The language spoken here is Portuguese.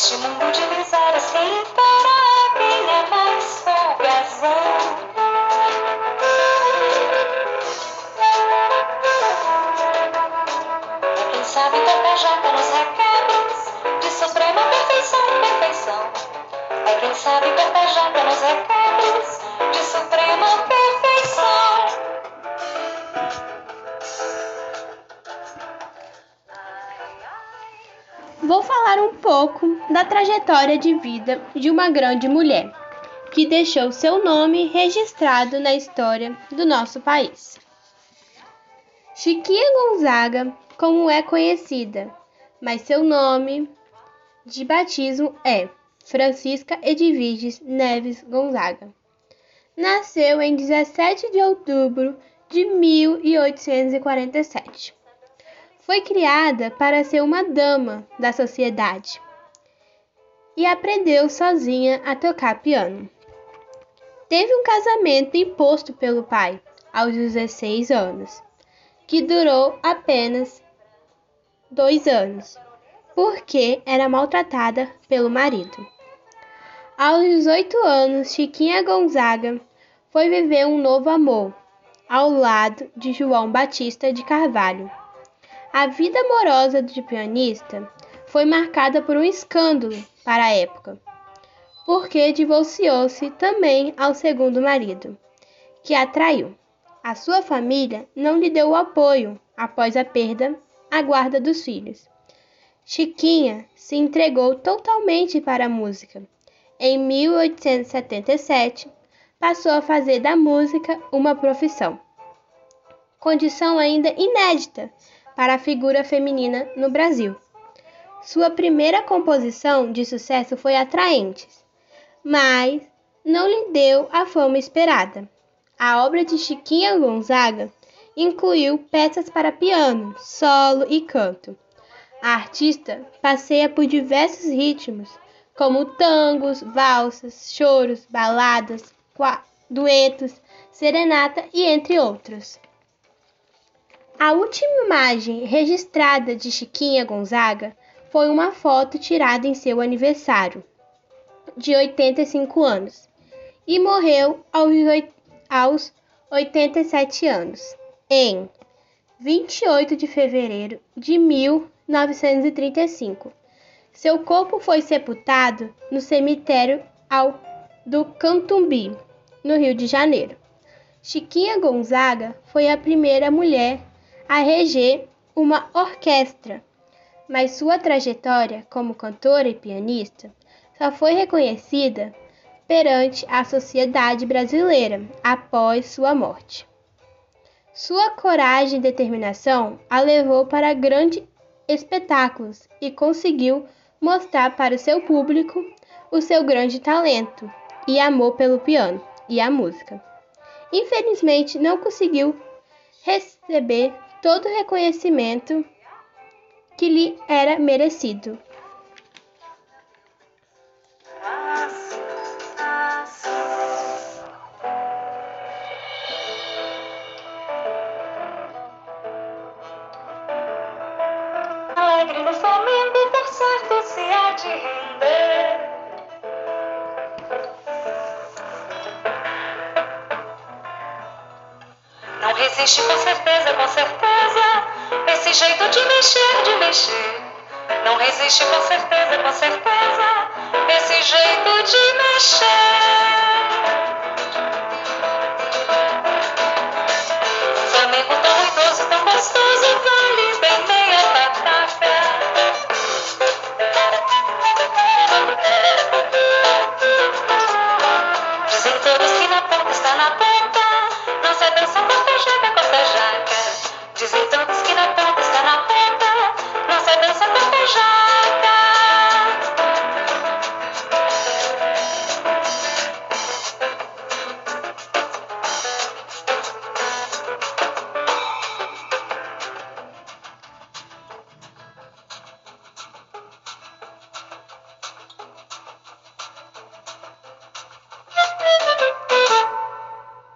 Neste mundo de misérias, quem quem é mais folgazão? Quem sabe tapejar pelos requebros de suprema perfeição perfeição. É quem sabe tapejar pelos requebros Vou falar um pouco da trajetória de vida de uma grande mulher que deixou seu nome registrado na história do nosso país. Chiquinha Gonzaga, como é conhecida, mas seu nome de batismo é Francisca Edviges Neves Gonzaga. Nasceu em 17 de outubro de 1847 foi criada para ser uma dama da sociedade e aprendeu sozinha a tocar piano. Teve um casamento imposto pelo pai aos 16 anos, que durou apenas dois anos, porque era maltratada pelo marido. Aos 18 anos, Chiquinha Gonzaga foi viver um novo amor ao lado de João Batista de Carvalho a vida amorosa de pianista foi marcada por um escândalo para a época, porque divorciou-se também ao segundo marido, que a traiu. A sua família não lhe deu o apoio após a perda à guarda dos filhos. Chiquinha se entregou totalmente para a música. Em 1877, passou a fazer da música uma profissão. Condição ainda inédita para a figura feminina no Brasil. Sua primeira composição de sucesso foi Atraentes, mas não lhe deu a fama esperada. A obra de Chiquinha Gonzaga incluiu peças para piano, solo e canto. A artista passeia por diversos ritmos, como tangos, valsas, choros, baladas, duetos, serenata e entre outros. A última imagem registrada de Chiquinha Gonzaga foi uma foto tirada em seu aniversário, de 85 anos, e morreu aos 87 anos, em 28 de fevereiro de 1935. Seu corpo foi sepultado no cemitério do Cantumbi, no Rio de Janeiro. Chiquinha Gonzaga foi a primeira mulher a reger uma orquestra, mas sua trajetória como cantora e pianista só foi reconhecida perante a sociedade brasileira após sua morte. Sua coragem e determinação a levou para grandes espetáculos e conseguiu mostrar para seu público o seu grande talento e amor pelo piano e a música. Infelizmente, não conseguiu receber todo o reconhecimento que lhe era merecido. Alegre no Flamengo, por certo se há de render. Não resiste com certeza, com certeza, esse jeito de mexer, de mexer. Não resiste com certeza, com certeza, esse jeito de mexer.